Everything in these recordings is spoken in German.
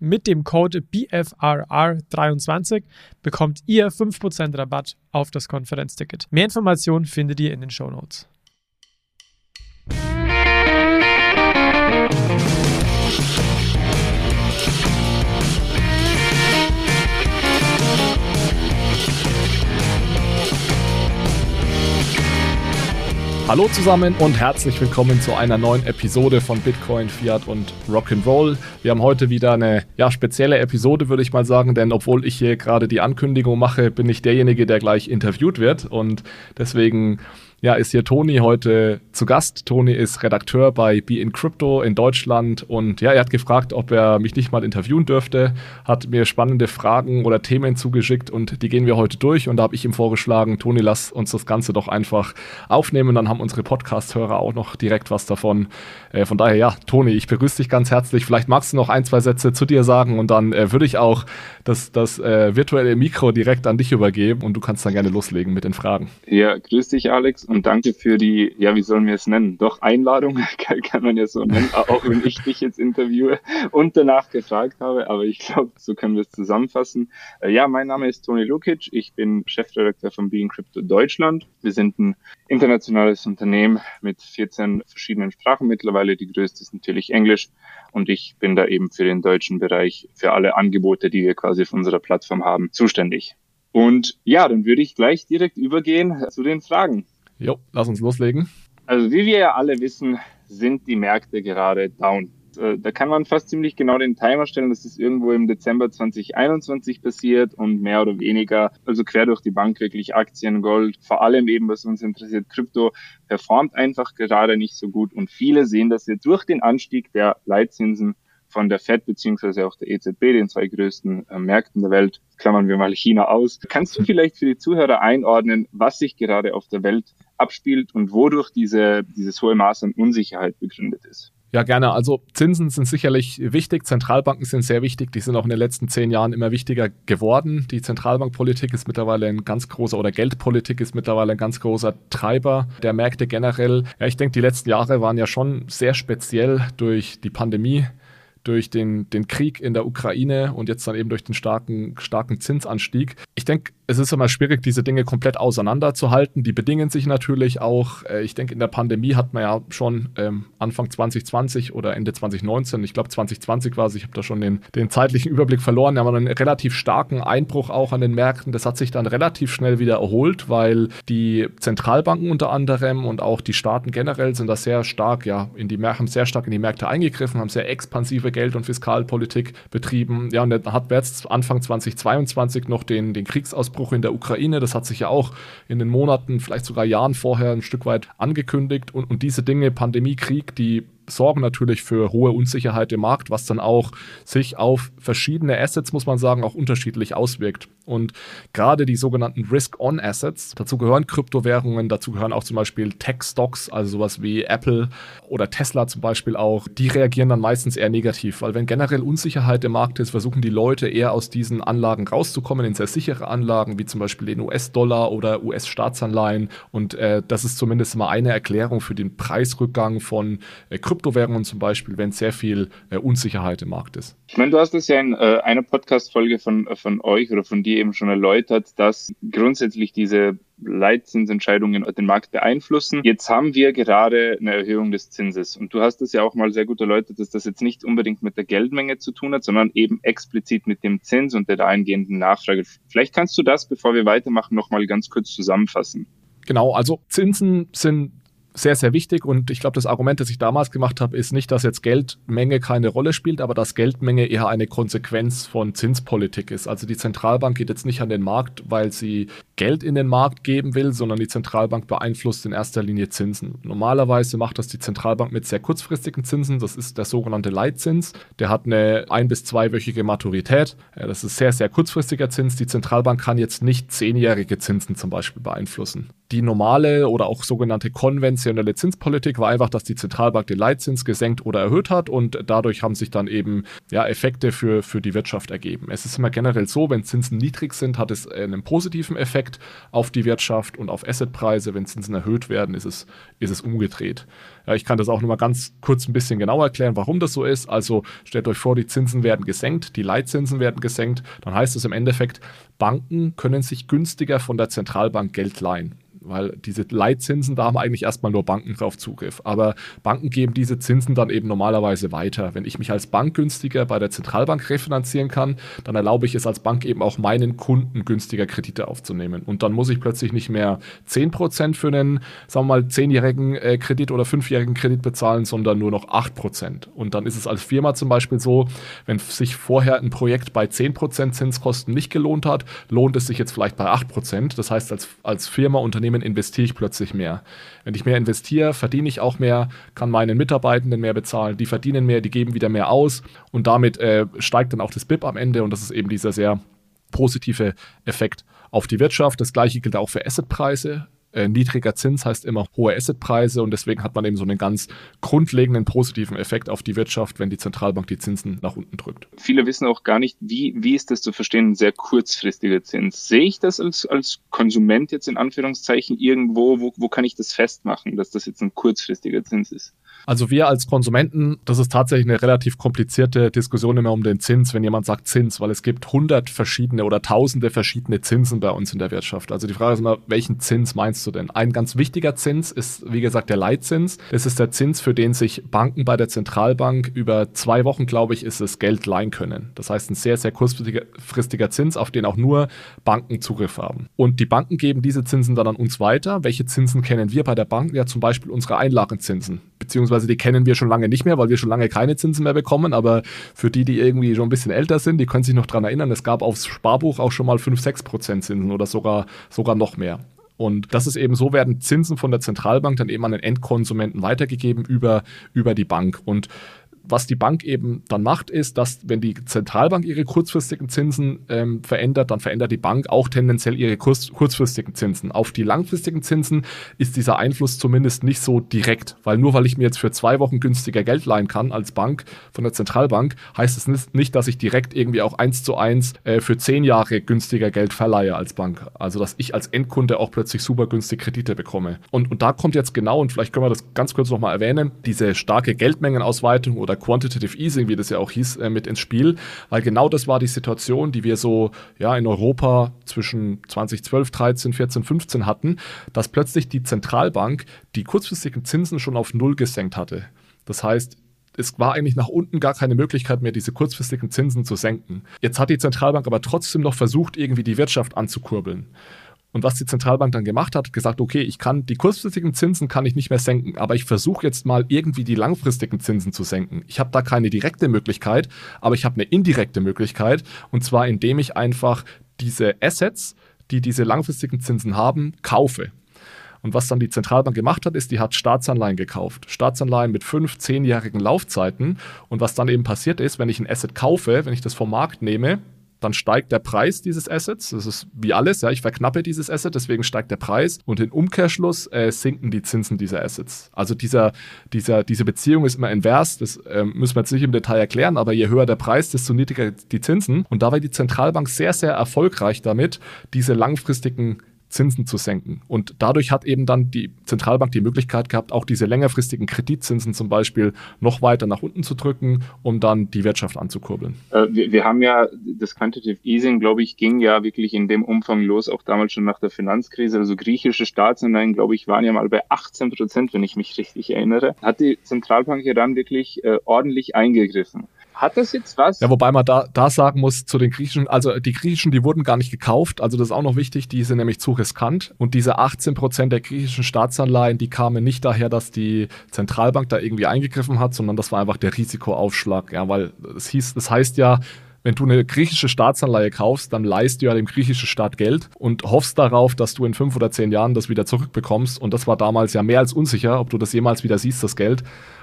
Mit dem Code BFRR23 bekommt ihr 5% 10% Rabatt auf das Konferenzticket. Mehr Informationen findet ihr in den Show Notes. Hallo zusammen und herzlich willkommen zu einer neuen Episode von Bitcoin, Fiat und Rock'n'Roll. Wir haben heute wieder eine ja, spezielle Episode, würde ich mal sagen, denn obwohl ich hier gerade die Ankündigung mache, bin ich derjenige, der gleich interviewt wird und deswegen ja, ist hier Toni heute zu Gast. Toni ist Redakteur bei Be in Crypto in Deutschland und ja, er hat gefragt, ob er mich nicht mal interviewen dürfte, hat mir spannende Fragen oder Themen zugeschickt und die gehen wir heute durch und da habe ich ihm vorgeschlagen, Toni, lass uns das Ganze doch einfach aufnehmen, dann haben unsere Podcast-Hörer auch noch direkt was davon. Äh, von daher, ja, Toni, ich begrüße dich ganz herzlich. Vielleicht magst du noch ein, zwei Sätze zu dir sagen und dann äh, würde ich auch das, das äh, virtuelle Mikro direkt an dich übergeben und du kannst dann gerne loslegen mit den Fragen. Ja, grüß dich, Alex und danke für die, ja, wie sollen wir es nennen? Doch Einladung, kann, man ja so nennen, auch wenn ich dich jetzt interviewe und danach gefragt habe, aber ich glaube, so können wir es zusammenfassen. Äh, ja, mein Name ist Toni Lukic, ich bin Chefredakteur von Being Crypto Deutschland. Wir sind ein internationales Unternehmen mit 14 verschiedenen Sprachen mittlerweile. Die größte ist natürlich Englisch und ich bin da eben für den deutschen Bereich, für alle Angebote, die wir quasi auf unserer Plattform haben, zuständig. Und ja, dann würde ich gleich direkt übergehen zu den Fragen. Jo, lass uns loslegen. Also wie wir ja alle wissen, sind die Märkte gerade down. Äh, da kann man fast ziemlich genau den Timer stellen, das irgendwo im Dezember 2021 passiert und mehr oder weniger, also quer durch die Bank wirklich Aktien, Gold, vor allem eben, was uns interessiert, Krypto, performt einfach gerade nicht so gut und viele sehen das jetzt durch den Anstieg der Leitzinsen von der Fed beziehungsweise auch der EZB, den zwei größten äh, Märkten der Welt, klammern wir mal China aus. Kannst du vielleicht für die Zuhörer einordnen, was sich gerade auf der Welt abspielt und wodurch diese, dieses hohe Maß an Unsicherheit begründet ist? Ja, gerne. Also Zinsen sind sicherlich wichtig, Zentralbanken sind sehr wichtig, die sind auch in den letzten zehn Jahren immer wichtiger geworden. Die Zentralbankpolitik ist mittlerweile ein ganz großer, oder Geldpolitik ist mittlerweile ein ganz großer Treiber der Märkte generell. Ja, ich denke, die letzten Jahre waren ja schon sehr speziell durch die Pandemie durch den, den Krieg in der Ukraine und jetzt dann eben durch den starken, starken Zinsanstieg. Ich denke, es ist immer schwierig, diese Dinge komplett auseinanderzuhalten. Die bedingen sich natürlich auch. Äh, ich denke, in der Pandemie hat man ja schon ähm, Anfang 2020 oder Ende 2019, ich glaube 2020 war es, ich habe da schon den, den zeitlichen Überblick verloren, da haben wir einen relativ starken Einbruch auch an den Märkten. Das hat sich dann relativ schnell wieder erholt, weil die Zentralbanken unter anderem und auch die Staaten generell sind da sehr stark, ja, in die haben sehr stark in die Märkte eingegriffen, haben sehr expansive Geld- und Fiskalpolitik betrieben. Ja, und dann hat wir jetzt Anfang 2022 noch den, den Kriegsausbruch Ausbruch in der Ukraine. Das hat sich ja auch in den Monaten, vielleicht sogar Jahren vorher ein Stück weit angekündigt. Und, und diese Dinge, Pandemie, Krieg, die sorgen natürlich für hohe Unsicherheit im Markt, was dann auch sich auf verschiedene Assets, muss man sagen, auch unterschiedlich auswirkt. Und gerade die sogenannten Risk-On-Assets, dazu gehören Kryptowährungen, dazu gehören auch zum Beispiel Tech-Stocks, also sowas wie Apple oder Tesla zum Beispiel auch, die reagieren dann meistens eher negativ, weil wenn generell Unsicherheit im Markt ist, versuchen die Leute eher aus diesen Anlagen rauszukommen, in sehr sichere Anlagen, wie zum Beispiel den US-Dollar oder US-Staatsanleihen. Und äh, das ist zumindest mal eine Erklärung für den Preisrückgang von äh, Kryptowährungen zum Beispiel, wenn sehr viel äh, Unsicherheit im Markt ist. Ich meine, du hast es ja in äh, einer Podcast-Folge von, von euch oder von dir eben schon erläutert, dass grundsätzlich diese Leitzinsentscheidungen den Markt beeinflussen. Jetzt haben wir gerade eine Erhöhung des Zinses und du hast es ja auch mal sehr gut erläutert, dass das jetzt nicht unbedingt mit der Geldmenge zu tun hat, sondern eben explizit mit dem Zins und der da eingehenden Nachfrage. Vielleicht kannst du das, bevor wir weitermachen, nochmal ganz kurz zusammenfassen. Genau, also Zinsen sind sehr, sehr wichtig. Und ich glaube, das Argument, das ich damals gemacht habe, ist nicht, dass jetzt Geldmenge keine Rolle spielt, aber dass Geldmenge eher eine Konsequenz von Zinspolitik ist. Also die Zentralbank geht jetzt nicht an den Markt, weil sie Geld in den Markt geben will, sondern die Zentralbank beeinflusst in erster Linie Zinsen. Normalerweise macht das die Zentralbank mit sehr kurzfristigen Zinsen. Das ist der sogenannte Leitzins. Der hat eine ein- bis zweiwöchige Maturität. Das ist sehr, sehr kurzfristiger Zins. Die Zentralbank kann jetzt nicht zehnjährige Zinsen zum Beispiel beeinflussen. Die normale oder auch sogenannte konventionelle Zinspolitik war einfach, dass die Zentralbank den Leitzins gesenkt oder erhöht hat und dadurch haben sich dann eben ja, Effekte für, für die Wirtschaft ergeben. Es ist immer generell so, wenn Zinsen niedrig sind, hat es einen positiven Effekt auf die Wirtschaft und auf Assetpreise. Wenn Zinsen erhöht werden, ist es, ist es umgedreht. Ja, ich kann das auch noch mal ganz kurz ein bisschen genauer erklären, warum das so ist. Also stellt euch vor, die Zinsen werden gesenkt, die Leitzinsen werden gesenkt. Dann heißt es im Endeffekt, Banken können sich günstiger von der Zentralbank Geld leihen weil diese Leitzinsen, da haben eigentlich erstmal nur Banken drauf Zugriff. Aber Banken geben diese Zinsen dann eben normalerweise weiter. Wenn ich mich als Bank günstiger bei der Zentralbank refinanzieren kann, dann erlaube ich es als Bank eben auch meinen Kunden günstiger Kredite aufzunehmen. Und dann muss ich plötzlich nicht mehr 10% für einen, sagen wir mal, 10-jährigen äh, Kredit oder 5-jährigen Kredit bezahlen, sondern nur noch 8%. Und dann ist es als Firma zum Beispiel so, wenn sich vorher ein Projekt bei 10% Zinskosten nicht gelohnt hat, lohnt es sich jetzt vielleicht bei 8%. Das heißt, als, als Firma, Unternehmen Unternehmen investiere ich plötzlich mehr. Wenn ich mehr investiere, verdiene ich auch mehr, kann meinen Mitarbeitenden mehr bezahlen, die verdienen mehr, die geben wieder mehr aus und damit äh, steigt dann auch das BIP am Ende und das ist eben dieser sehr positive Effekt auf die Wirtschaft. Das gleiche gilt auch für Assetpreise. Äh, niedriger Zins heißt immer hohe Assetpreise und deswegen hat man eben so einen ganz grundlegenden positiven Effekt auf die Wirtschaft, wenn die Zentralbank die Zinsen nach unten drückt. Viele wissen auch gar nicht, wie, wie ist das zu verstehen, ein sehr kurzfristiger Zins. Sehe ich das als, als Konsument jetzt in Anführungszeichen irgendwo, wo, wo kann ich das festmachen, dass das jetzt ein kurzfristiger Zins ist? Also wir als Konsumenten, das ist tatsächlich eine relativ komplizierte Diskussion immer um den Zins, wenn jemand sagt Zins, weil es gibt hundert verschiedene oder tausende verschiedene Zinsen bei uns in der Wirtschaft. Also die Frage ist immer, welchen Zins meinst du denn? Ein ganz wichtiger Zins ist, wie gesagt, der Leitzins. Das ist der Zins, für den sich Banken bei der Zentralbank über zwei Wochen, glaube ich, ist es Geld leihen können. Das heißt, ein sehr, sehr kurzfristiger Zins, auf den auch nur Banken Zugriff haben. Und die Banken geben diese Zinsen dann an uns weiter. Welche Zinsen kennen wir bei der Bank? Ja, zum Beispiel unsere Einlagenzinsen beziehungsweise die kennen wir schon lange nicht mehr, weil wir schon lange keine Zinsen mehr bekommen. Aber für die, die irgendwie schon ein bisschen älter sind, die können sich noch daran erinnern, es gab aufs Sparbuch auch schon mal 5, 6 Prozent Zinsen oder sogar, sogar noch mehr. Und das ist eben so, werden Zinsen von der Zentralbank dann eben an den Endkonsumenten weitergegeben über, über die Bank. Und was die Bank eben dann macht, ist, dass wenn die Zentralbank ihre kurzfristigen Zinsen ähm, verändert, dann verändert die Bank auch tendenziell ihre kurz kurzfristigen Zinsen. Auf die langfristigen Zinsen ist dieser Einfluss zumindest nicht so direkt, weil nur weil ich mir jetzt für zwei Wochen günstiger Geld leihen kann als Bank von der Zentralbank, heißt es nicht, dass ich direkt irgendwie auch eins zu eins äh, für zehn Jahre günstiger Geld verleihe als Bank. Also dass ich als Endkunde auch plötzlich super günstig Kredite bekomme. Und, und da kommt jetzt genau, und vielleicht können wir das ganz kurz nochmal erwähnen, diese starke Geldmengenausweitung oder Quantitative Easing, wie das ja auch hieß, äh, mit ins Spiel, weil genau das war die Situation, die wir so ja in Europa zwischen 2012, 13, 14, 15 hatten, dass plötzlich die Zentralbank die kurzfristigen Zinsen schon auf Null gesenkt hatte. Das heißt, es war eigentlich nach unten gar keine Möglichkeit mehr, diese kurzfristigen Zinsen zu senken. Jetzt hat die Zentralbank aber trotzdem noch versucht, irgendwie die Wirtschaft anzukurbeln. Und was die Zentralbank dann gemacht hat, gesagt, okay, ich kann die kurzfristigen Zinsen kann ich nicht mehr senken, aber ich versuche jetzt mal irgendwie die langfristigen Zinsen zu senken. Ich habe da keine direkte Möglichkeit, aber ich habe eine indirekte Möglichkeit und zwar indem ich einfach diese Assets, die diese langfristigen Zinsen haben, kaufe. Und was dann die Zentralbank gemacht hat, ist, die hat Staatsanleihen gekauft. Staatsanleihen mit fünf, zehnjährigen Laufzeiten. Und was dann eben passiert ist, wenn ich ein Asset kaufe, wenn ich das vom Markt nehme, dann steigt der Preis dieses Assets. Das ist wie alles, ja, ich verknappe dieses Asset, deswegen steigt der Preis und im Umkehrschluss äh, sinken die Zinsen dieser Assets. Also dieser, dieser, diese Beziehung ist immer invers, das äh, müssen wir jetzt nicht im Detail erklären, aber je höher der Preis, desto niedriger die Zinsen. Und da war die Zentralbank sehr, sehr erfolgreich damit, diese langfristigen Zinsen zu senken. Und dadurch hat eben dann die Zentralbank die Möglichkeit gehabt, auch diese längerfristigen Kreditzinsen zum Beispiel noch weiter nach unten zu drücken, um dann die Wirtschaft anzukurbeln. Äh, wir, wir, haben ja das Quantitative Easing, glaube ich, ging ja wirklich in dem Umfang los, auch damals schon nach der Finanzkrise. Also griechische Staatsanleihen, glaube ich, waren ja mal bei 18 Prozent, wenn ich mich richtig erinnere. Hat die Zentralbank ja dann wirklich äh, ordentlich eingegriffen. Hat das jetzt was? Ja, wobei man da, da sagen muss, zu den Griechischen, also die Griechischen, die wurden gar nicht gekauft, also das ist auch noch wichtig, die sind nämlich zu riskant. Und diese 18 Prozent der griechischen Staatsanleihen, die kamen nicht daher, dass die Zentralbank da irgendwie eingegriffen hat, sondern das war einfach der Risikoaufschlag, ja, weil es hieß, das heißt ja, wenn du eine griechische Staatsanleihe kaufst, dann leist du ja dem griechischen Staat Geld und hoffst darauf, dass du in fünf oder zehn Jahren das wieder zurückbekommst. Und das war damals ja mehr als unsicher, ob du das jemals wieder siehst, das Geld.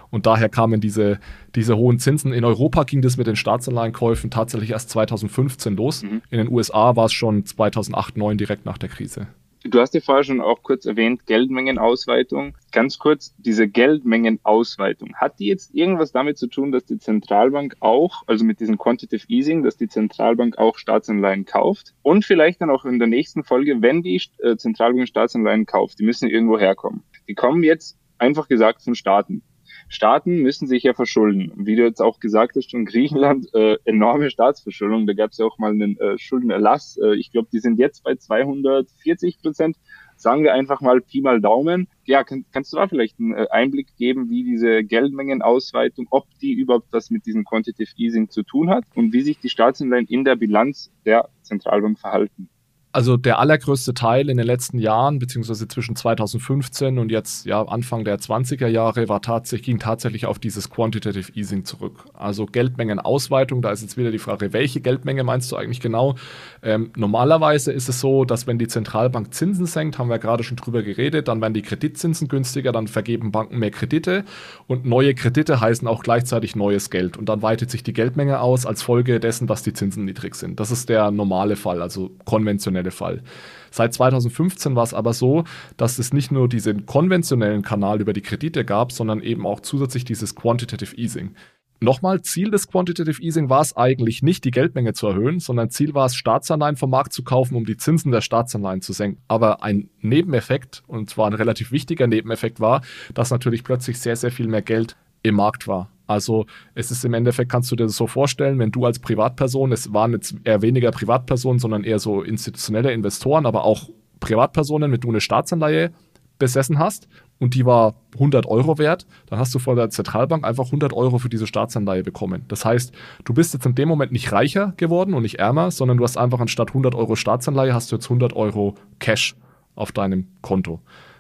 Und daher kamen diese, diese hohen Zinsen. In Europa ging das mit den Staatsanleihenkäufen tatsächlich erst 2015 los. Mhm. In den USA war es schon 2008, 2009 direkt nach der Krise. Du hast ja vorher schon auch kurz erwähnt, Geldmengenausweitung. Ganz kurz, diese Geldmengenausweitung, hat die jetzt irgendwas damit zu tun, dass die Zentralbank auch, also mit diesem Quantitative Easing, dass die Zentralbank auch Staatsanleihen kauft? Und vielleicht dann auch in der nächsten Folge, wenn die äh, Zentralbank Staatsanleihen kauft, die müssen irgendwo herkommen. Die kommen jetzt einfach gesagt von Staaten. Staaten müssen sich ja verschulden. Wie du jetzt auch gesagt hast, schon Griechenland äh, enorme Staatsverschuldung. Da gab es ja auch mal einen äh, Schuldenerlass. Äh, ich glaube, die sind jetzt bei 240 Prozent. Sagen wir einfach mal Pi mal Daumen. Ja, kann, kannst du da vielleicht einen äh, Einblick geben, wie diese Geldmengenausweitung, ob die überhaupt was mit diesem Quantitative Easing zu tun hat und wie sich die Staatsanleihen in der Bilanz der Zentralbank verhalten? Also der allergrößte Teil in den letzten Jahren, beziehungsweise zwischen 2015 und jetzt ja Anfang der 20er Jahre, war tatsächlich, ging tatsächlich auf dieses Quantitative Easing zurück. Also Geldmengenausweitung, da ist jetzt wieder die Frage, welche Geldmenge meinst du eigentlich genau? Ähm, normalerweise ist es so, dass wenn die Zentralbank Zinsen senkt, haben wir gerade schon drüber geredet, dann werden die Kreditzinsen günstiger, dann vergeben Banken mehr Kredite und neue Kredite heißen auch gleichzeitig neues Geld und dann weitet sich die Geldmenge aus als Folge dessen, dass die Zinsen niedrig sind. Das ist der normale Fall, also konventionelle Fall. Seit 2015 war es aber so, dass es nicht nur diesen konventionellen Kanal über die Kredite gab, sondern eben auch zusätzlich dieses Quantitative Easing. Nochmal, Ziel des Quantitative Easing war es eigentlich nicht, die Geldmenge zu erhöhen, sondern Ziel war es, Staatsanleihen vom Markt zu kaufen, um die Zinsen der Staatsanleihen zu senken. Aber ein Nebeneffekt, und zwar ein relativ wichtiger Nebeneffekt war, dass natürlich plötzlich sehr, sehr viel mehr Geld im Markt war. Also es ist im Endeffekt, kannst du dir das so vorstellen, wenn du als Privatperson, es waren jetzt eher weniger Privatpersonen, sondern eher so institutionelle Investoren, aber auch Privatpersonen, wenn du eine Staatsanleihe besessen hast und die war 100 Euro wert, dann hast du von der Zentralbank einfach 100 Euro für diese Staatsanleihe bekommen. Das heißt, du bist jetzt in dem Moment nicht reicher geworden und nicht ärmer, sondern du hast einfach anstatt 100 Euro Staatsanleihe hast du jetzt 100 Euro Cash auf deinem Konto.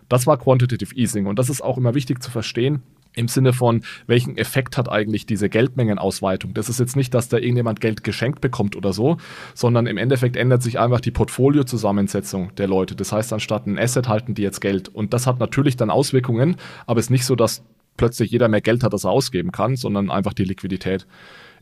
Das war Quantitative Easing und das ist auch immer wichtig zu verstehen im Sinne von, welchen Effekt hat eigentlich diese Geldmengenausweitung? Das ist jetzt nicht, dass da irgendjemand Geld geschenkt bekommt oder so, sondern im Endeffekt ändert sich einfach die Portfoliozusammensetzung der Leute. Das heißt, anstatt ein Asset halten die jetzt Geld. Und das hat natürlich dann Auswirkungen, aber es ist nicht so, dass plötzlich jeder mehr Geld hat, das er ausgeben kann, sondern einfach die Liquidität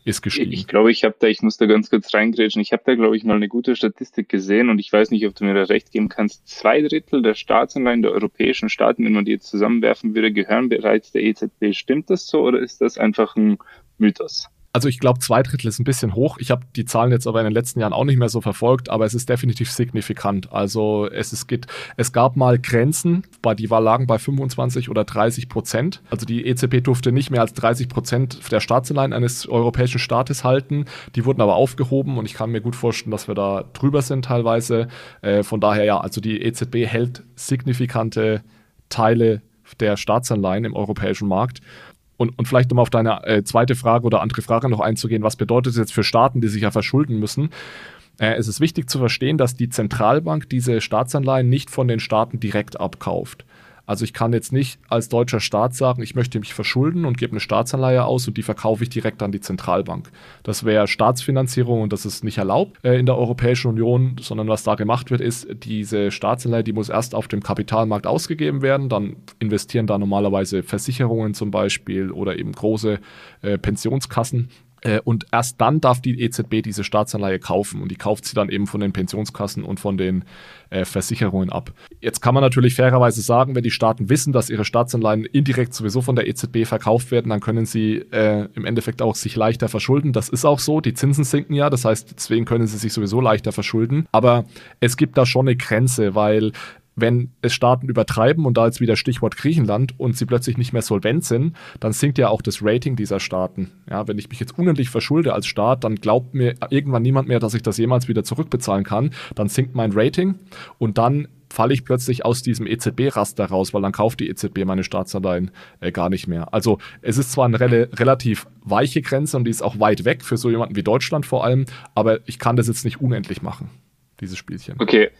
ist gestiegen. Ich glaube, ich habe da, ich muss da ganz kurz reingrätschen, ich habe da, glaube ich, mal eine gute Statistik gesehen und ich weiß nicht, ob du mir da recht geben kannst. Zwei Drittel der Staatsanleihen der europäischen Staaten, wenn man die jetzt zusammenwerfen würde, gehören bereits der EZB. Stimmt das so oder ist das einfach ein Mythos? Also ich glaube, zwei Drittel ist ein bisschen hoch. Ich habe die Zahlen jetzt aber in den letzten Jahren auch nicht mehr so verfolgt, aber es ist definitiv signifikant. Also es, es, gibt, es gab mal Grenzen, bei, die war, lagen bei 25 oder 30 Prozent. Also die EZB durfte nicht mehr als 30 Prozent der Staatsanleihen eines europäischen Staates halten. Die wurden aber aufgehoben und ich kann mir gut vorstellen, dass wir da drüber sind teilweise. Äh, von daher ja, also die EZB hält signifikante Teile der Staatsanleihen im europäischen Markt. Und, und vielleicht um auf deine äh, zweite Frage oder andere Frage noch einzugehen, was bedeutet es jetzt für Staaten, die sich ja verschulden müssen? Äh, es ist wichtig zu verstehen, dass die Zentralbank diese Staatsanleihen nicht von den Staaten direkt abkauft. Also ich kann jetzt nicht als deutscher Staat sagen, ich möchte mich verschulden und gebe eine Staatsanleihe aus und die verkaufe ich direkt an die Zentralbank. Das wäre Staatsfinanzierung und das ist nicht erlaubt äh, in der Europäischen Union, sondern was da gemacht wird, ist, diese Staatsanleihe, die muss erst auf dem Kapitalmarkt ausgegeben werden, dann investieren da normalerweise Versicherungen zum Beispiel oder eben große äh, Pensionskassen äh, und erst dann darf die EZB diese Staatsanleihe kaufen und die kauft sie dann eben von den Pensionskassen und von den äh, Versicherungen ab. Jetzt kann man natürlich fairerweise sagen, wenn die Staaten wissen, dass ihre Staatsanleihen indirekt sowieso von der EZB verkauft werden, dann können sie äh, im Endeffekt auch sich leichter verschulden. Das ist auch so. Die Zinsen sinken ja, das heißt, deswegen können sie sich sowieso leichter verschulden. Aber es gibt da schon eine Grenze, weil wenn es Staaten übertreiben und da jetzt wieder Stichwort Griechenland und sie plötzlich nicht mehr solvent sind, dann sinkt ja auch das Rating dieser Staaten. Ja, wenn ich mich jetzt unendlich verschulde als Staat, dann glaubt mir irgendwann niemand mehr, dass ich das jemals wieder zurückbezahlen kann. Dann sinkt mein Rating und dann falle ich plötzlich aus diesem EZB-Raster raus, weil dann kauft die EZB meine Staatsanleihen äh, gar nicht mehr. Also es ist zwar eine re relativ weiche Grenze und die ist auch weit weg für so jemanden wie Deutschland vor allem, aber ich kann das jetzt nicht unendlich machen, dieses Spielchen. Okay,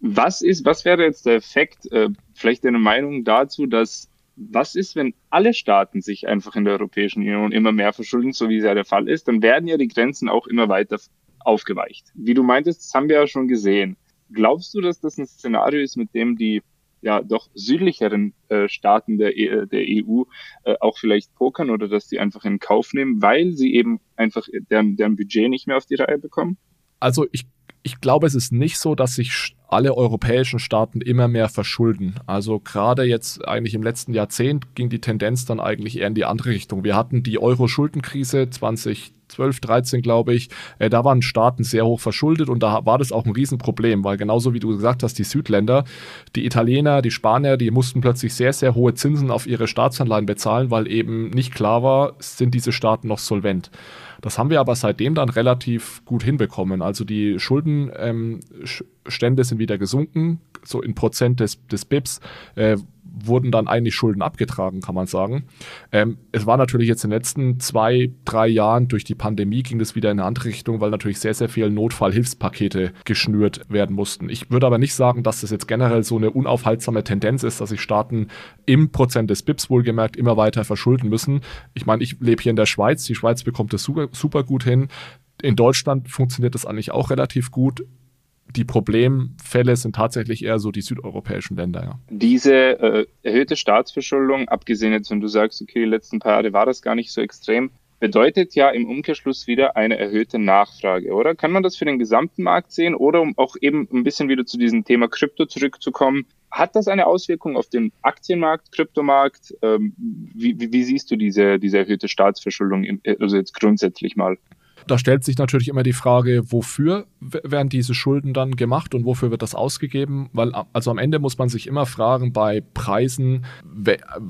was ist, was wäre jetzt der Effekt, äh, vielleicht eine Meinung dazu, dass was ist, wenn alle Staaten sich einfach in der Europäischen Union immer mehr verschulden, so wie es ja der Fall ist, dann werden ja die Grenzen auch immer weiter aufgeweicht. Wie du meintest, das haben wir ja schon gesehen. Glaubst du, dass das ein Szenario ist, mit dem die ja doch südlicheren äh, Staaten der, e der EU äh, auch vielleicht pokern oder dass die einfach in Kauf nehmen, weil sie eben einfach deren, deren Budget nicht mehr auf die Reihe bekommen? Also ich ich glaube, es ist nicht so, dass sich alle europäischen Staaten immer mehr verschulden. Also gerade jetzt eigentlich im letzten Jahrzehnt ging die Tendenz dann eigentlich eher in die andere Richtung. Wir hatten die Euro-Schuldenkrise 2012, 13, glaube ich. Äh, da waren Staaten sehr hoch verschuldet und da war das auch ein Riesenproblem, weil genauso wie du gesagt hast, die Südländer, die Italiener, die Spanier, die mussten plötzlich sehr, sehr hohe Zinsen auf ihre Staatsanleihen bezahlen, weil eben nicht klar war, sind diese Staaten noch solvent. Das haben wir aber seitdem dann relativ gut hinbekommen. Also die Schuldenstände ähm, sind wieder gesunken, so in Prozent des, des BIPs. Äh, wurden dann eigentlich Schulden abgetragen, kann man sagen. Ähm, es war natürlich jetzt in den letzten zwei, drei Jahren durch die Pandemie ging das wieder in eine andere Richtung, weil natürlich sehr, sehr viele Notfallhilfspakete geschnürt werden mussten. Ich würde aber nicht sagen, dass das jetzt generell so eine unaufhaltsame Tendenz ist, dass sich Staaten im Prozent des BIPs wohlgemerkt immer weiter verschulden müssen. Ich meine, ich lebe hier in der Schweiz. Die Schweiz bekommt das super, super gut hin. In Deutschland funktioniert das eigentlich auch relativ gut die Problemfälle sind tatsächlich eher so die südeuropäischen Länder. Ja. Diese äh, erhöhte Staatsverschuldung, abgesehen jetzt, wenn du sagst, okay, die letzten paar Jahre war das gar nicht so extrem, bedeutet ja im Umkehrschluss wieder eine erhöhte Nachfrage, oder? Kann man das für den gesamten Markt sehen oder um auch eben ein bisschen wieder zu diesem Thema Krypto zurückzukommen? Hat das eine Auswirkung auf den Aktienmarkt, Kryptomarkt? Ähm, wie, wie, wie, siehst du diese, diese erhöhte Staatsverschuldung, also jetzt grundsätzlich mal? Da stellt sich natürlich immer die Frage, wofür werden diese Schulden dann gemacht und wofür wird das ausgegeben? Weil also am Ende muss man sich immer fragen bei Preisen,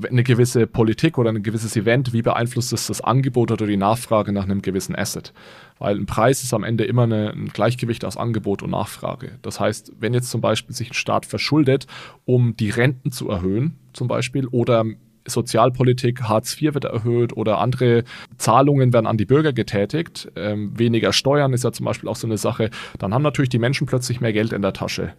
eine gewisse Politik oder ein gewisses Event, wie beeinflusst es das Angebot oder die Nachfrage nach einem gewissen Asset? Weil ein Preis ist am Ende immer eine, ein Gleichgewicht aus Angebot und Nachfrage. Das heißt, wenn jetzt zum Beispiel sich ein Staat verschuldet, um die Renten zu erhöhen, zum Beispiel, oder Sozialpolitik, Hartz IV wird erhöht oder andere Zahlungen werden an die Bürger getätigt. Ähm, weniger Steuern ist ja zum Beispiel auch so eine Sache. Dann haben natürlich die Menschen plötzlich mehr Geld in der Tasche.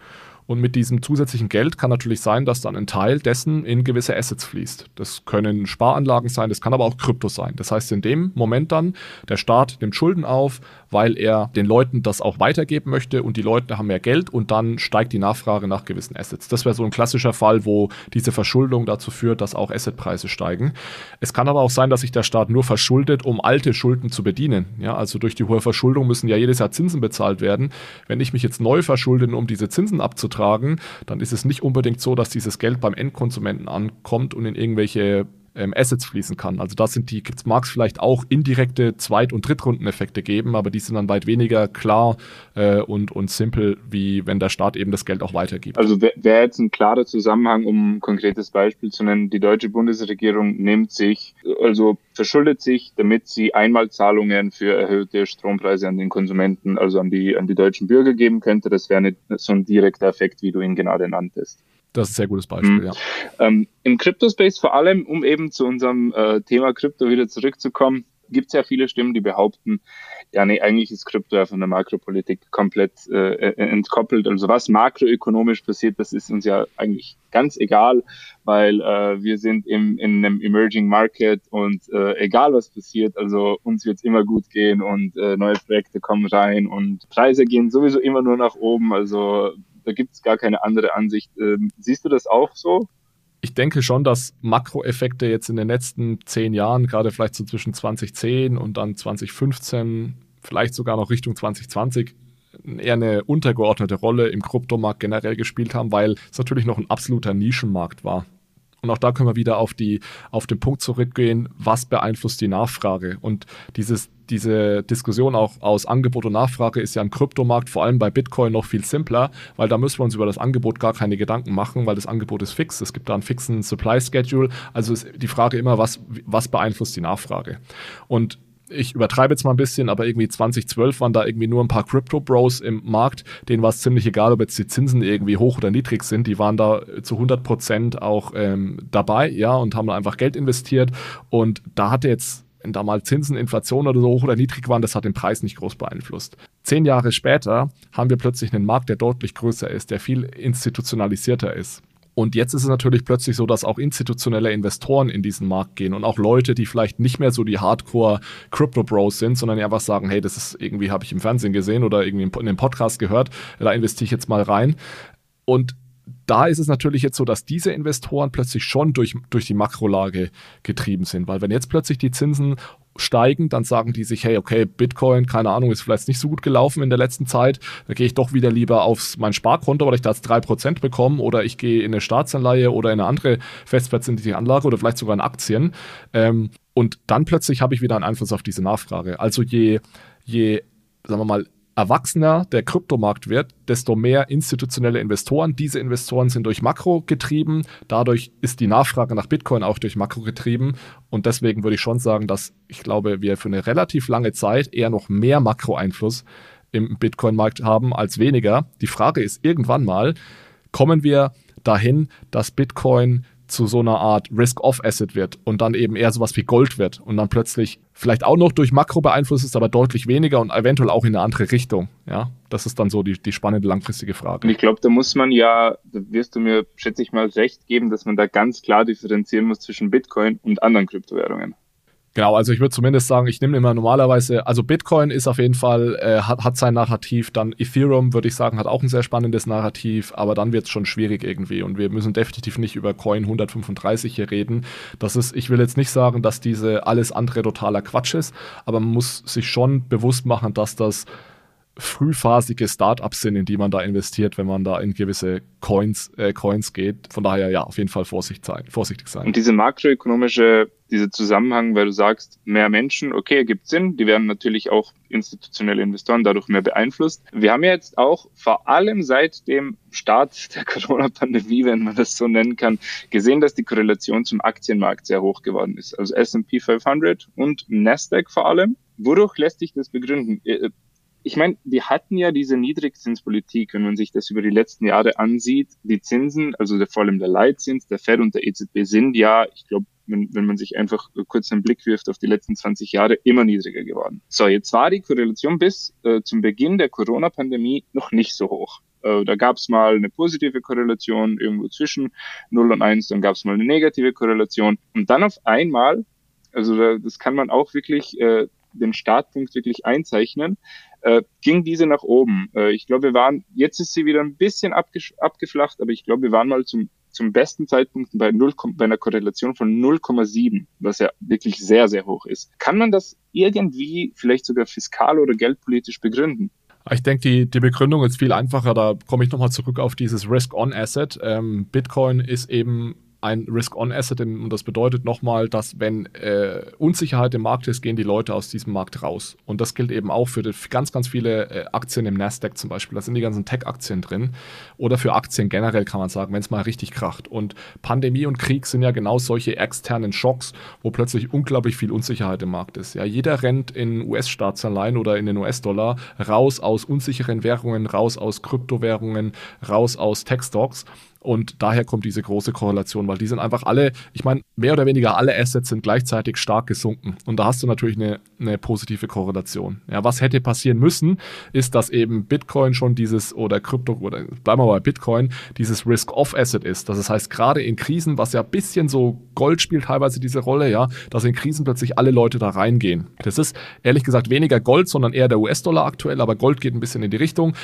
Und mit diesem zusätzlichen Geld kann natürlich sein, dass dann ein Teil dessen in gewisse Assets fließt. Das können Sparanlagen sein, das kann aber auch Krypto sein. Das heißt, in dem Moment dann, der Staat nimmt Schulden auf, weil er den Leuten das auch weitergeben möchte und die Leute haben mehr Geld und dann steigt die Nachfrage nach gewissen Assets. Das wäre so ein klassischer Fall, wo diese Verschuldung dazu führt, dass auch Assetpreise steigen. Es kann aber auch sein, dass sich der Staat nur verschuldet, um alte Schulden zu bedienen. Ja, also durch die hohe Verschuldung müssen ja jedes Jahr Zinsen bezahlt werden. Wenn ich mich jetzt neu verschulde, um diese Zinsen abzutragen, tragen, dann ist es nicht unbedingt so, dass dieses Geld beim Endkonsumenten ankommt und in irgendwelche ähm, Assets fließen kann. Also das sind die, mag es vielleicht auch indirekte Zweit- und Drittrundeneffekte geben, aber die sind dann weit weniger klar äh, und, und simpel, wie wenn der Staat eben das Geld auch weitergibt. Also wäre jetzt ein klarer Zusammenhang, um ein konkretes Beispiel zu nennen, die deutsche Bundesregierung nimmt sich, also verschuldet sich, damit sie Einmalzahlungen für erhöhte Strompreise an den Konsumenten, also an die, an die deutschen Bürger geben könnte. Das wäre so ein direkter Effekt, wie du ihn gerade nanntest. Das ist ein sehr gutes Beispiel, mhm. ja. Ähm, Im Crypto-Space vor allem, um eben zu unserem äh, Thema Krypto wieder zurückzukommen, gibt es ja viele Stimmen, die behaupten, ja, nee, eigentlich ist Krypto ja von der Makropolitik komplett äh, äh, entkoppelt. Also was makroökonomisch passiert, das ist uns ja eigentlich ganz egal, weil äh, wir sind im, in einem Emerging Market und äh, egal was passiert, also uns wird es immer gut gehen und äh, neue Projekte kommen rein und Preise gehen sowieso immer nur nach oben. Also da gibt es gar keine andere Ansicht. Ähm, siehst du das auch so? Ich denke schon, dass Makroeffekte jetzt in den letzten zehn Jahren, gerade vielleicht so zwischen 2010 und dann 2015, vielleicht sogar noch Richtung 2020, eher eine untergeordnete Rolle im Kryptomarkt generell gespielt haben, weil es natürlich noch ein absoluter Nischenmarkt war. Und auch da können wir wieder auf, die, auf den Punkt zurückgehen, was beeinflusst die Nachfrage. Und dieses, diese Diskussion auch aus Angebot und Nachfrage ist ja im Kryptomarkt, vor allem bei Bitcoin, noch viel simpler, weil da müssen wir uns über das Angebot gar keine Gedanken machen, weil das Angebot ist fix. Es gibt da einen fixen Supply Schedule. Also ist die Frage immer, was, was beeinflusst die Nachfrage? Und ich übertreibe jetzt mal ein bisschen, aber irgendwie 2012 waren da irgendwie nur ein paar Crypto-Bros im Markt, denen war es ziemlich egal, ob jetzt die Zinsen irgendwie hoch oder niedrig sind. Die waren da zu 100 Prozent auch ähm, dabei, ja, und haben einfach Geld investiert. Und da hatte jetzt wenn da mal Zinsen, Inflation oder so hoch oder niedrig waren, das hat den Preis nicht groß beeinflusst. Zehn Jahre später haben wir plötzlich einen Markt, der deutlich größer ist, der viel institutionalisierter ist. Und jetzt ist es natürlich plötzlich so, dass auch institutionelle Investoren in diesen Markt gehen und auch Leute, die vielleicht nicht mehr so die Hardcore Crypto Bros sind, sondern einfach sagen, hey, das ist irgendwie, habe ich im Fernsehen gesehen oder irgendwie in einem Podcast gehört, da investiere ich jetzt mal rein. Und da ist es natürlich jetzt so, dass diese Investoren plötzlich schon durch, durch die Makrolage getrieben sind, weil wenn jetzt plötzlich die Zinsen steigen, dann sagen die sich, hey, okay, Bitcoin, keine Ahnung, ist vielleicht nicht so gut gelaufen in der letzten Zeit, da gehe ich doch wieder lieber auf mein Sparkonto, weil ich da jetzt 3% bekomme oder ich gehe in eine Staatsanleihe oder in eine andere festverzinsliche Anlage oder vielleicht sogar in Aktien. Ähm, und dann plötzlich habe ich wieder einen Einfluss auf diese Nachfrage. Also je, je, sagen wir mal, erwachsener der Kryptomarkt wird, desto mehr institutionelle Investoren. Diese Investoren sind durch Makro getrieben. Dadurch ist die Nachfrage nach Bitcoin auch durch Makro getrieben. Und deswegen würde ich schon sagen, dass ich glaube, wir für eine relativ lange Zeit eher noch mehr Makroeinfluss im Bitcoin-Markt haben als weniger. Die Frage ist irgendwann mal, kommen wir dahin, dass Bitcoin zu so einer Art Risk-Off-Asset wird und dann eben eher sowas wie Gold wird und dann plötzlich vielleicht auch noch durch Makro beeinflusst ist, aber deutlich weniger und eventuell auch in eine andere Richtung. Ja, das ist dann so die, die spannende langfristige Frage. Und ich glaube, da muss man ja, da wirst du mir, schätze ich mal, recht geben, dass man da ganz klar differenzieren muss zwischen Bitcoin und anderen Kryptowährungen. Genau, also ich würde zumindest sagen, ich nehme immer normalerweise, also Bitcoin ist auf jeden Fall, äh, hat, hat sein Narrativ, dann Ethereum, würde ich sagen, hat auch ein sehr spannendes Narrativ, aber dann wird es schon schwierig irgendwie und wir müssen definitiv nicht über Coin 135 hier reden. Das ist, ich will jetzt nicht sagen, dass diese alles andere totaler Quatsch ist, aber man muss sich schon bewusst machen, dass das frühphasige Startups sind, in die man da investiert, wenn man da in gewisse Coins, äh, Coins geht. Von daher ja, auf jeden Fall vorsichtig sein. Vorsichtig sein. Und diese makroökonomische, dieser Zusammenhang, weil du sagst, mehr Menschen, okay, ergibt Sinn, die werden natürlich auch institutionelle Investoren dadurch mehr beeinflusst. Wir haben ja jetzt auch vor allem seit dem Start der Corona-Pandemie, wenn man das so nennen kann, gesehen, dass die Korrelation zum Aktienmarkt sehr hoch geworden ist. Also S&P 500 und Nasdaq vor allem. Wodurch lässt sich das begründen? Ich meine, wir hatten ja diese Niedrigzinspolitik, wenn man sich das über die letzten Jahre ansieht. Die Zinsen, also der, vor allem der Leitzins, der Fed und der EZB sind ja, ich glaube, wenn, wenn man sich einfach kurz einen Blick wirft auf die letzten 20 Jahre, immer niedriger geworden. So, jetzt war die Korrelation bis äh, zum Beginn der Corona-Pandemie noch nicht so hoch. Äh, da gab es mal eine positive Korrelation irgendwo zwischen 0 und 1, dann gab es mal eine negative Korrelation. Und dann auf einmal, also das kann man auch wirklich äh, den Startpunkt wirklich einzeichnen, äh, ging diese nach oben. Äh, ich glaube, wir waren, jetzt ist sie wieder ein bisschen abgeflacht, aber ich glaube, wir waren mal zum, zum besten Zeitpunkt bei, 0, bei einer Korrelation von 0,7, was ja wirklich sehr, sehr hoch ist. Kann man das irgendwie vielleicht sogar fiskal oder geldpolitisch begründen? Ich denke, die, die Begründung ist viel einfacher. Da komme ich nochmal zurück auf dieses Risk-on-Asset. Ähm, Bitcoin ist eben ein Risk-on-Asset und das bedeutet nochmal, dass wenn äh, Unsicherheit im Markt ist, gehen die Leute aus diesem Markt raus. Und das gilt eben auch für die, ganz, ganz viele äh, Aktien im Nasdaq zum Beispiel. Da sind die ganzen Tech-Aktien drin. Oder für Aktien generell kann man sagen, wenn es mal richtig kracht. Und Pandemie und Krieg sind ja genau solche externen Schocks, wo plötzlich unglaublich viel Unsicherheit im Markt ist. Ja, jeder rennt in US-Staatsanleihen oder in den US-Dollar raus aus unsicheren Währungen, raus aus Kryptowährungen, raus aus Tech-Stocks. Und daher kommt diese große Korrelation, weil die sind einfach alle, ich meine, mehr oder weniger alle Assets sind gleichzeitig stark gesunken. Und da hast du natürlich eine, eine positive Korrelation. Ja, was hätte passieren müssen, ist, dass eben Bitcoin schon dieses oder Krypto oder bleiben wir bei Bitcoin, dieses Risk-Off-Asset ist. Das heißt, gerade in Krisen, was ja ein bisschen so Gold spielt teilweise diese Rolle, ja, dass in Krisen plötzlich alle Leute da reingehen. Das ist ehrlich gesagt weniger Gold, sondern eher der US-Dollar aktuell, aber Gold geht ein bisschen in die Richtung.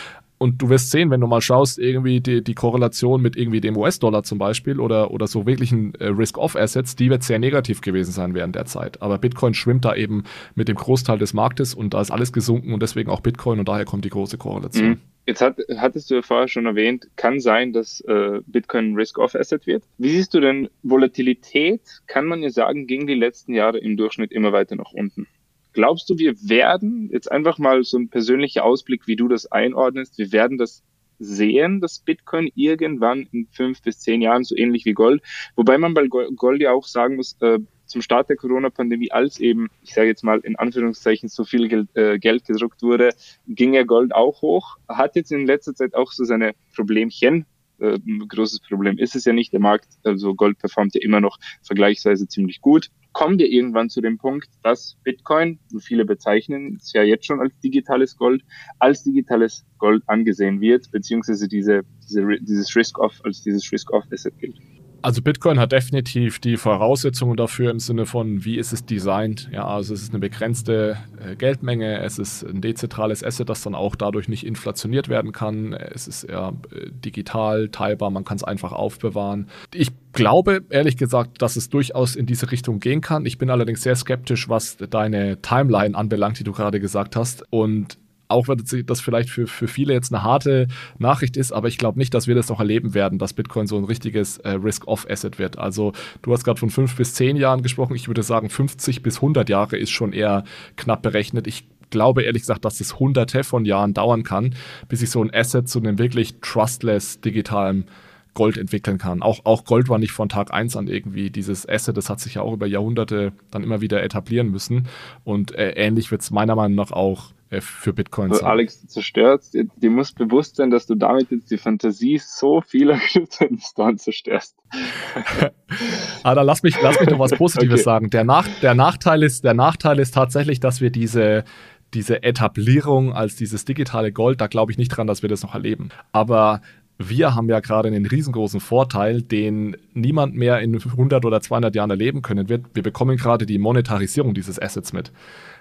Und du wirst sehen, wenn du mal schaust, irgendwie die, die Korrelation mit irgendwie dem US-Dollar zum Beispiel oder, oder so wirklichen äh, Risk-Off-Assets, die wird sehr negativ gewesen sein während der Zeit. Aber Bitcoin schwimmt da eben mit dem Großteil des Marktes und da ist alles gesunken und deswegen auch Bitcoin und daher kommt die große Korrelation. Mhm. Jetzt hat, hattest du ja vorher schon erwähnt, kann sein, dass äh, Bitcoin Risk-Off-Asset wird. Wie siehst du denn Volatilität, kann man ja sagen, ging die letzten Jahre im Durchschnitt immer weiter nach unten? Glaubst du, wir werden, jetzt einfach mal so ein persönlicher Ausblick, wie du das einordnest, wir werden das sehen, dass Bitcoin irgendwann in fünf bis zehn Jahren so ähnlich wie Gold, wobei man bei Gold ja auch sagen muss, äh, zum Start der Corona-Pandemie, als eben, ich sage jetzt mal in Anführungszeichen, so viel Geld, äh, Geld gedruckt wurde, ging ja Gold auch hoch, hat jetzt in letzter Zeit auch so seine Problemchen, äh, großes Problem ist es ja nicht. Der Markt, also Gold performt ja immer noch vergleichsweise ziemlich gut. Kommen wir irgendwann zu dem Punkt, dass Bitcoin, und viele bezeichnen es ja jetzt schon als digitales Gold, als digitales Gold angesehen wird, beziehungsweise diese, diese, dieses Risk-Off als dieses Risk-Off-Asset gilt. Also Bitcoin hat definitiv die Voraussetzungen dafür im Sinne von, wie ist es designt. Ja, also es ist eine begrenzte äh, Geldmenge, es ist ein dezentrales Asset, das dann auch dadurch nicht inflationiert werden kann. Es ist eher äh, digital teilbar, man kann es einfach aufbewahren. Ich glaube ehrlich gesagt, dass es durchaus in diese Richtung gehen kann. Ich bin allerdings sehr skeptisch, was deine Timeline anbelangt, die du gerade gesagt hast. Und auch wenn das vielleicht für, für viele jetzt eine harte Nachricht ist, aber ich glaube nicht, dass wir das noch erleben werden, dass Bitcoin so ein richtiges äh, Risk-Off-Asset wird. Also du hast gerade von fünf bis zehn Jahren gesprochen. Ich würde sagen, 50 bis 100 Jahre ist schon eher knapp berechnet. Ich glaube ehrlich gesagt, dass es hunderte von Jahren dauern kann, bis sich so ein Asset zu einem wirklich trustless digitalen Gold entwickeln kann. Auch, auch Gold war nicht von Tag eins an irgendwie dieses Asset, das hat sich ja auch über Jahrhunderte dann immer wieder etablieren müssen. Und äh, ähnlich wird es meiner Meinung nach auch äh, für Bitcoin also, Alex, du zerstörst, dir, dir muss bewusst sein, dass du damit jetzt die Fantasie so vieler Kryptoinvestoren zerstörst. ah, dann lass mich, lass mich noch was Positives okay. sagen. Der, Nach, der, Nachteil ist, der Nachteil ist tatsächlich, dass wir diese, diese Etablierung als dieses digitale Gold, da glaube ich nicht dran, dass wir das noch erleben. Aber wir haben ja gerade einen riesengroßen Vorteil, den niemand mehr in 100 oder 200 Jahren erleben können wird. Wir bekommen gerade die Monetarisierung dieses Assets mit.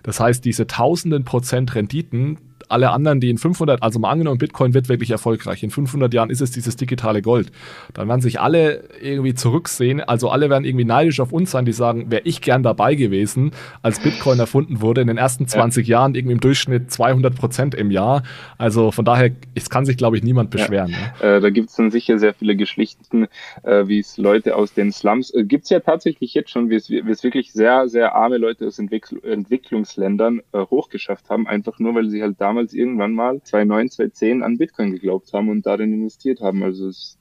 Das heißt, diese tausenden Prozent Renditen, alle anderen, die in 500, also mal angenommen, Bitcoin wird wirklich erfolgreich. In 500 Jahren ist es dieses digitale Gold. Dann werden sich alle irgendwie zurücksehen. Also alle werden irgendwie neidisch auf uns sein, die sagen, wäre ich gern dabei gewesen, als Bitcoin erfunden wurde. In den ersten 20 ja. Jahren irgendwie im Durchschnitt 200 Prozent im Jahr. Also von daher, es kann sich, glaube ich, niemand beschweren. Ja. Ne? Äh, da gibt es dann sicher sehr viele Geschichten, äh, wie es Leute aus den Slums, äh, gibt es ja tatsächlich jetzt schon, wie es, wirklich sehr, sehr arme Leute aus Entwickl Entwicklungsländern äh, hochgeschafft haben, einfach nur, weil sie halt damals damals irgendwann mal 2009, 2010 an Bitcoin geglaubt haben und darin investiert haben. Also es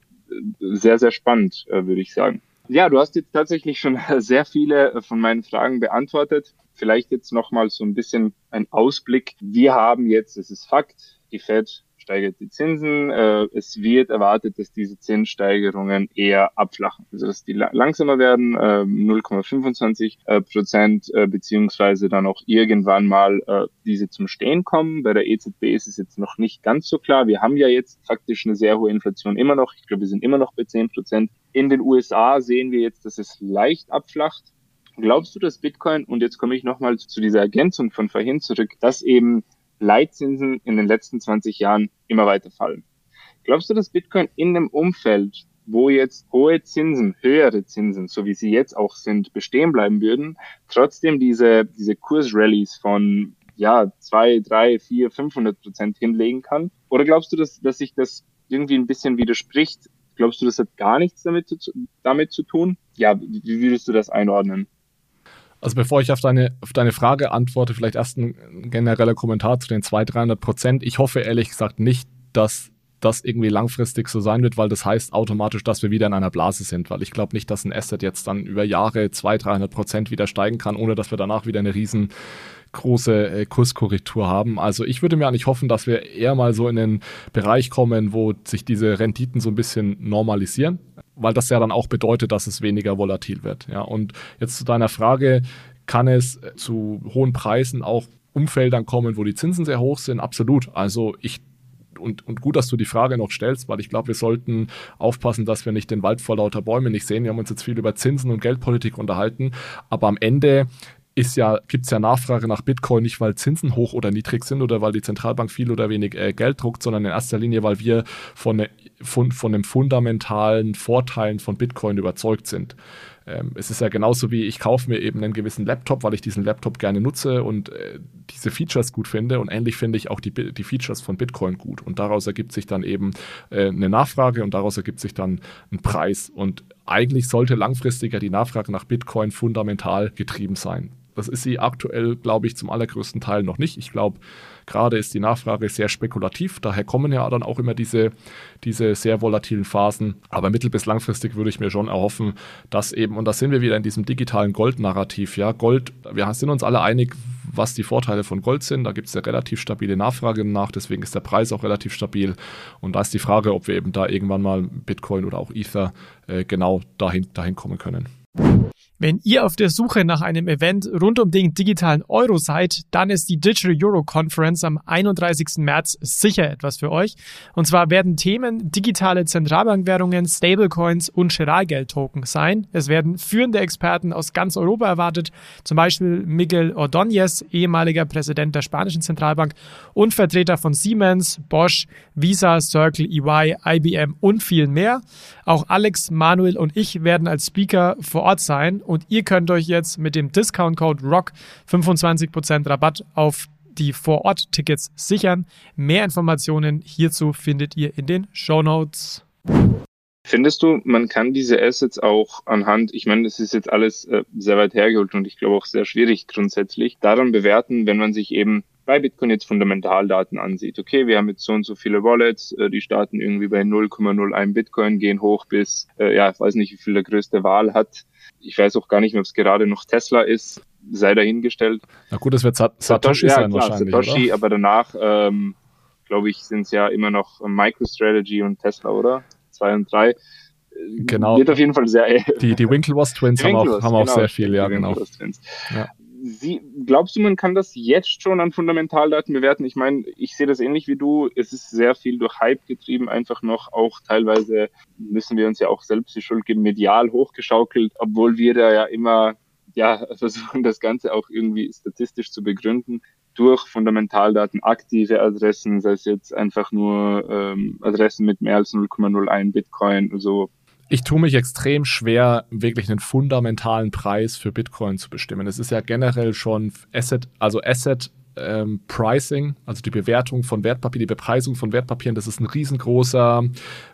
ist sehr, sehr spannend, äh, würde ich sagen. Ja, du hast jetzt tatsächlich schon sehr viele von meinen Fragen beantwortet. Vielleicht jetzt nochmal so ein bisschen ein Ausblick. Wir haben jetzt, es ist Fakt, die Fed steigert die Zinsen. Äh, es wird erwartet, dass diese Zinssteigerungen eher abflachen, also dass die langsamer werden, äh, 0,25 äh, Prozent, äh, beziehungsweise dann auch irgendwann mal äh, diese zum Stehen kommen. Bei der EZB ist es jetzt noch nicht ganz so klar. Wir haben ja jetzt faktisch eine sehr hohe Inflation immer noch. Ich glaube, wir sind immer noch bei 10 Prozent. In den USA sehen wir jetzt, dass es leicht abflacht. Glaubst du, dass Bitcoin, und jetzt komme ich nochmal zu dieser Ergänzung von vorhin zurück, dass eben Leitzinsen in den letzten 20 Jahren immer weiter fallen. Glaubst du, dass Bitcoin in einem Umfeld, wo jetzt hohe Zinsen, höhere Zinsen, so wie sie jetzt auch sind, bestehen bleiben würden, trotzdem diese, diese Kursrallies von ja, zwei, drei, vier, 500 Prozent hinlegen kann? Oder glaubst du, dass, dass sich das irgendwie ein bisschen widerspricht? Glaubst du, das hat gar nichts damit zu, damit zu tun? Ja, wie würdest du das einordnen? Also bevor ich auf deine, auf deine Frage antworte, vielleicht erst ein genereller Kommentar zu den 200, 300 Prozent. Ich hoffe ehrlich gesagt nicht, dass das irgendwie langfristig so sein wird, weil das heißt automatisch, dass wir wieder in einer Blase sind, weil ich glaube nicht, dass ein Asset jetzt dann über Jahre 200, 300 Prozent wieder steigen kann, ohne dass wir danach wieder eine riesengroße äh, Kurskorrektur haben. Also ich würde mir eigentlich hoffen, dass wir eher mal so in den Bereich kommen, wo sich diese Renditen so ein bisschen normalisieren weil das ja dann auch bedeutet, dass es weniger volatil wird. Ja, und jetzt zu deiner Frage, kann es zu hohen Preisen auch Umfeldern kommen, wo die Zinsen sehr hoch sind? Absolut. Also ich und, und gut, dass du die Frage noch stellst, weil ich glaube, wir sollten aufpassen, dass wir nicht den Wald vor lauter Bäumen nicht sehen. Wir haben uns jetzt viel über Zinsen und Geldpolitik unterhalten, aber am Ende ja, gibt es ja Nachfrage nach Bitcoin nicht, weil Zinsen hoch oder niedrig sind oder weil die Zentralbank viel oder wenig äh, Geld druckt, sondern in erster Linie, weil wir von, von, von den fundamentalen Vorteilen von Bitcoin überzeugt sind. Ähm, es ist ja genauso wie ich kaufe mir eben einen gewissen Laptop, weil ich diesen Laptop gerne nutze und äh, diese Features gut finde. Und ähnlich finde ich auch die, die Features von Bitcoin gut. Und daraus ergibt sich dann eben äh, eine Nachfrage und daraus ergibt sich dann ein Preis. Und eigentlich sollte langfristiger die Nachfrage nach Bitcoin fundamental getrieben sein. Das ist sie aktuell, glaube ich, zum allergrößten Teil noch nicht. Ich glaube, gerade ist die Nachfrage sehr spekulativ. Daher kommen ja dann auch immer diese, diese sehr volatilen Phasen. Aber mittel- bis langfristig würde ich mir schon erhoffen, dass eben, und da sind wir wieder in diesem digitalen Gold-Narrativ, ja, Gold, wir sind uns alle einig, was die Vorteile von Gold sind. Da gibt es eine relativ stabile Nachfrage nach, deswegen ist der Preis auch relativ stabil. Und da ist die Frage, ob wir eben da irgendwann mal Bitcoin oder auch Ether äh, genau dahin, dahin kommen können. Wenn ihr auf der Suche nach einem Event rund um den digitalen Euro seid, dann ist die Digital Euro Conference am 31. März sicher etwas für euch. Und zwar werden Themen digitale Zentralbankwährungen, Stablecoins und Giralgeld-Token sein. Es werden führende Experten aus ganz Europa erwartet, zum Beispiel Miguel Ordóñez, ehemaliger Präsident der spanischen Zentralbank und Vertreter von Siemens, Bosch, Visa, Circle, EY, IBM und viel mehr. Auch Alex, Manuel und ich werden als Speaker vor Ort sein und ihr könnt euch jetzt mit dem Discount-Code ROCK 25% Rabatt auf die Vor-Ort-Tickets sichern. Mehr Informationen hierzu findet ihr in den Show Notes. Findest du, man kann diese Assets auch anhand, ich meine, das ist jetzt alles äh, sehr weit hergeholt und ich glaube auch sehr schwierig grundsätzlich, daran bewerten, wenn man sich eben bei Bitcoin jetzt Fundamentaldaten ansieht. Okay, wir haben jetzt so und so viele Wallets, äh, die starten irgendwie bei 0,01 Bitcoin, gehen hoch bis, äh, ja, ich weiß nicht, wie viel der größte Wahl hat. Ich weiß auch gar nicht mehr, ob es gerade noch Tesla ist, sei dahingestellt. Na gut, das wird Sat Satoshi ja, sein klar, wahrscheinlich, Satoshi, oder? aber danach, ähm, glaube ich, sind es ja immer noch MicroStrategy und Tesla, oder? Zwei und drei. Genau. Wird auf jeden Fall sehr. Die, die Winklevoss Twins haben, auch, haben genau, auch sehr viel, ja, genau. Ja. Sie, glaubst du, man kann das jetzt schon an Fundamentaldaten bewerten? Ich meine, ich sehe das ähnlich wie du. Es ist sehr viel durch Hype getrieben, einfach noch auch teilweise müssen wir uns ja auch selbst die Schuld geben, medial hochgeschaukelt, obwohl wir da ja immer ja, versuchen, das Ganze auch irgendwie statistisch zu begründen durch Fundamentaldaten, aktive Adressen, sei es jetzt einfach nur ähm, Adressen mit mehr als 0,01 Bitcoin, also ich tue mich extrem schwer, wirklich einen fundamentalen Preis für Bitcoin zu bestimmen. Es ist ja generell schon Asset, also Asset ähm, Pricing, also die Bewertung von Wertpapieren, die Bepreisung von Wertpapieren, das ist ein riesengroßer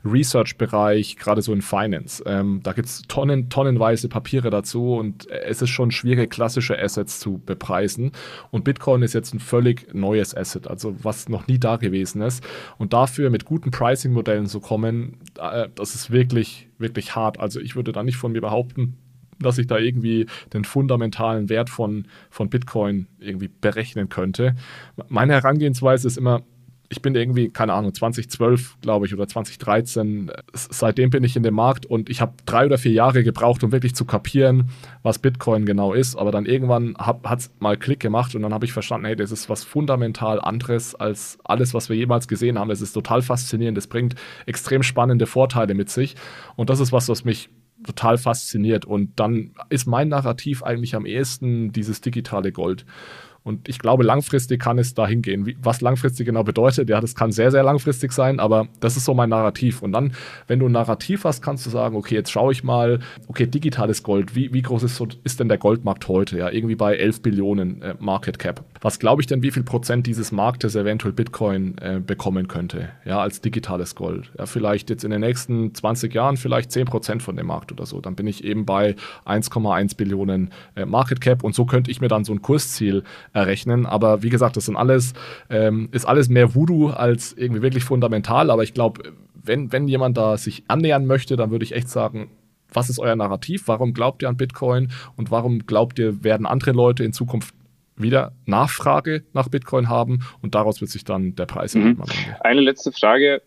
Research-Bereich, gerade so in Finance. Ähm, da gibt es tonnen, tonnenweise Papiere dazu und es ist schon schwierig, klassische Assets zu bepreisen. Und Bitcoin ist jetzt ein völlig neues Asset, also was noch nie da gewesen ist. Und dafür mit guten Pricing-Modellen zu kommen, äh, das ist wirklich, wirklich hart. Also ich würde da nicht von mir behaupten, dass ich da irgendwie den fundamentalen Wert von, von Bitcoin irgendwie berechnen könnte. Meine Herangehensweise ist immer, ich bin irgendwie, keine Ahnung, 2012, glaube ich, oder 2013, seitdem bin ich in dem Markt und ich habe drei oder vier Jahre gebraucht, um wirklich zu kapieren, was Bitcoin genau ist. Aber dann irgendwann hat es mal Klick gemacht und dann habe ich verstanden, hey, das ist was fundamental anderes als alles, was wir jemals gesehen haben. Es ist total faszinierend, es bringt extrem spannende Vorteile mit sich. Und das ist was, was mich total fasziniert. Und dann ist mein Narrativ eigentlich am ehesten dieses digitale Gold. Und ich glaube, langfristig kann es dahin gehen. was langfristig genau bedeutet, ja, das kann sehr, sehr langfristig sein, aber das ist so mein Narrativ. Und dann, wenn du ein Narrativ hast, kannst du sagen, okay, jetzt schaue ich mal, okay, digitales Gold, wie, wie groß ist, ist denn der Goldmarkt heute? Ja, irgendwie bei 11 Billionen äh, Market Cap. Was glaube ich denn, wie viel Prozent dieses Marktes eventuell Bitcoin äh, bekommen könnte? Ja, als digitales Gold. Ja, vielleicht jetzt in den nächsten 20 Jahren vielleicht 10 Prozent von dem Markt oder so. Dann bin ich eben bei 1,1 Billionen äh, Market Cap und so könnte ich mir dann so ein Kursziel errechnen. Aber wie gesagt, das sind alles, ähm, ist alles mehr Voodoo als irgendwie wirklich fundamental. Aber ich glaube, wenn, wenn jemand da sich annähern möchte, dann würde ich echt sagen, was ist euer Narrativ? Warum glaubt ihr an Bitcoin? Und warum glaubt ihr, werden andere Leute in Zukunft wieder Nachfrage nach Bitcoin haben? Und daraus wird sich dann der Preis mhm. Eine letzte Frage.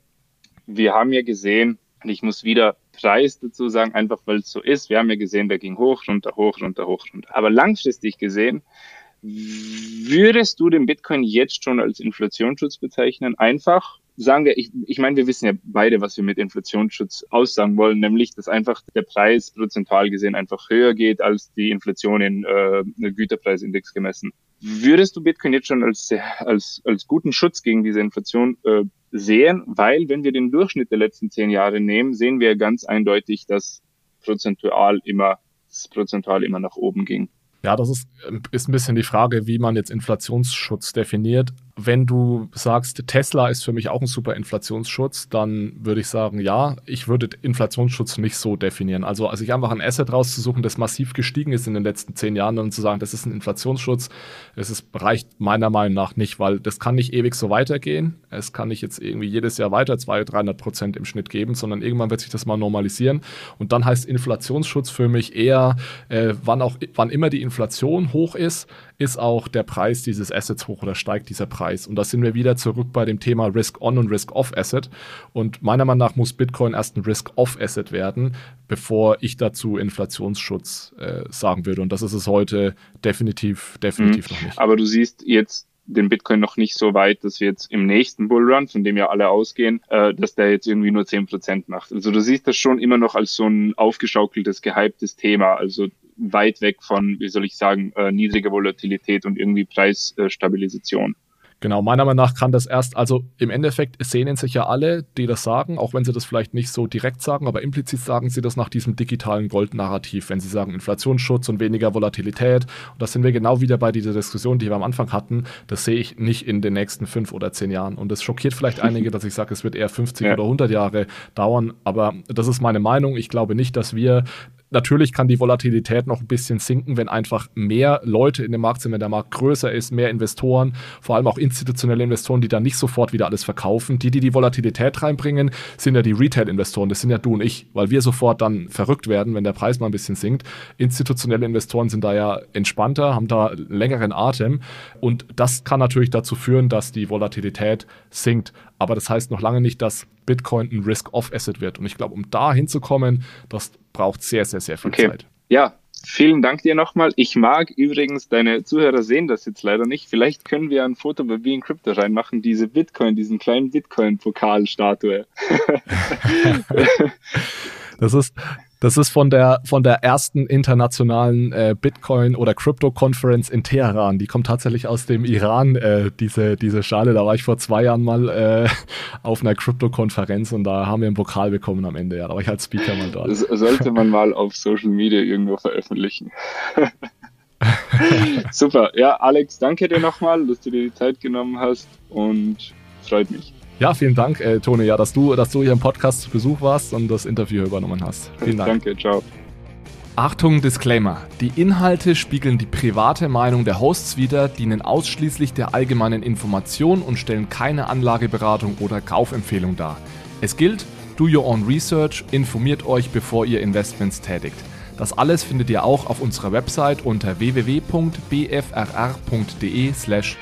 Wir haben ja gesehen, und ich muss wieder Preis dazu sagen, einfach weil es so ist. Wir haben ja gesehen, der ging hoch, runter, hoch, runter, hoch, runter. Aber langfristig gesehen Würdest du den Bitcoin jetzt schon als Inflationsschutz bezeichnen? Einfach sagen wir, ich, ich meine, wir wissen ja beide, was wir mit Inflationsschutz aussagen wollen, nämlich, dass einfach der Preis prozentual gesehen einfach höher geht als die Inflation in äh, Güterpreisindex gemessen. Würdest du Bitcoin jetzt schon als, als, als guten Schutz gegen diese Inflation äh, sehen? Weil, wenn wir den Durchschnitt der letzten zehn Jahre nehmen, sehen wir ganz eindeutig, dass prozentual immer, dass prozentual immer nach oben ging. Ja, das ist, ist ein bisschen die Frage, wie man jetzt Inflationsschutz definiert wenn du sagst, Tesla ist für mich auch ein super Inflationsschutz, dann würde ich sagen, ja, ich würde Inflationsschutz nicht so definieren. Also, also ich einfach ein Asset rauszusuchen, das massiv gestiegen ist in den letzten zehn Jahren und zu sagen, das ist ein Inflationsschutz, es ist, reicht meiner Meinung nach nicht, weil das kann nicht ewig so weitergehen. Es kann nicht jetzt irgendwie jedes Jahr weiter 200, 300 Prozent im Schnitt geben, sondern irgendwann wird sich das mal normalisieren. Und dann heißt Inflationsschutz für mich eher, äh, wann auch, wann immer die Inflation hoch ist, ist auch der Preis dieses Assets hoch oder steigt dieser Preis. Und da sind wir wieder zurück bei dem Thema Risk-On und Risk-Off-Asset. Und meiner Meinung nach muss Bitcoin erst ein Risk-Off-Asset werden, bevor ich dazu Inflationsschutz äh, sagen würde. Und das ist es heute definitiv, definitiv mhm. noch nicht. Aber du siehst jetzt den Bitcoin noch nicht so weit, dass wir jetzt im nächsten Bullrun, von dem ja alle ausgehen, äh, dass der jetzt irgendwie nur zehn Prozent macht. Also du siehst das schon immer noch als so ein aufgeschaukeltes, gehyptes Thema. Also weit weg von, wie soll ich sagen, äh, niedriger Volatilität und irgendwie Preisstabilisation. Genau, meiner Meinung nach kann das erst, also im Endeffekt sehnen sich ja alle, die das sagen, auch wenn sie das vielleicht nicht so direkt sagen, aber implizit sagen sie das nach diesem digitalen Gold-Narrativ, wenn sie sagen Inflationsschutz und weniger Volatilität. Und da sind wir genau wieder bei dieser Diskussion, die wir am Anfang hatten. Das sehe ich nicht in den nächsten fünf oder zehn Jahren. Und das schockiert vielleicht einige, dass ich sage, es wird eher 50 ja. oder 100 Jahre dauern. Aber das ist meine Meinung. Ich glaube nicht, dass wir Natürlich kann die Volatilität noch ein bisschen sinken, wenn einfach mehr Leute in dem Markt sind, wenn der Markt größer ist, mehr Investoren, vor allem auch institutionelle Investoren, die dann nicht sofort wieder alles verkaufen. Die, die die Volatilität reinbringen, sind ja die Retail-Investoren, das sind ja du und ich, weil wir sofort dann verrückt werden, wenn der Preis mal ein bisschen sinkt. Institutionelle Investoren sind da ja entspannter, haben da längeren Atem und das kann natürlich dazu führen, dass die Volatilität sinkt. Aber das heißt noch lange nicht, dass Bitcoin ein Risk-Off-Asset wird. Und ich glaube, um da hinzukommen, das braucht sehr, sehr, sehr viel okay. Zeit. Ja, vielen Dank dir nochmal. Ich mag übrigens, deine Zuhörer sehen das jetzt leider nicht. Vielleicht können wir ein Foto bei Being Crypto reinmachen, diese Bitcoin, diesen kleinen Bitcoin-Pokalstatue. das ist, das ist von der, von der ersten internationalen äh, Bitcoin- oder Crypto-Conference in Teheran. Die kommt tatsächlich aus dem Iran, äh, diese, diese Schale. Da war ich vor zwei Jahren mal äh, auf einer Crypto-Konferenz und da haben wir einen Pokal bekommen am Ende. Ja, da war ich als Speaker mal dort. Das sollte man mal auf Social Media irgendwo veröffentlichen. Super. Ja, Alex, danke dir nochmal, dass du dir die Zeit genommen hast und freut mich. Ja, vielen Dank, äh, Tone, ja, dass du, dass du hier im Podcast zu Besuch warst und das Interview übernommen hast. Vielen Dank. Danke, ciao. Achtung, Disclaimer. Die Inhalte spiegeln die private Meinung der Hosts wider, dienen ausschließlich der allgemeinen Information und stellen keine Anlageberatung oder Kaufempfehlung dar. Es gilt, do your own research, informiert euch, bevor ihr Investments tätigt. Das alles findet ihr auch auf unserer Website unter www.bfrr.de/disclaimer. slash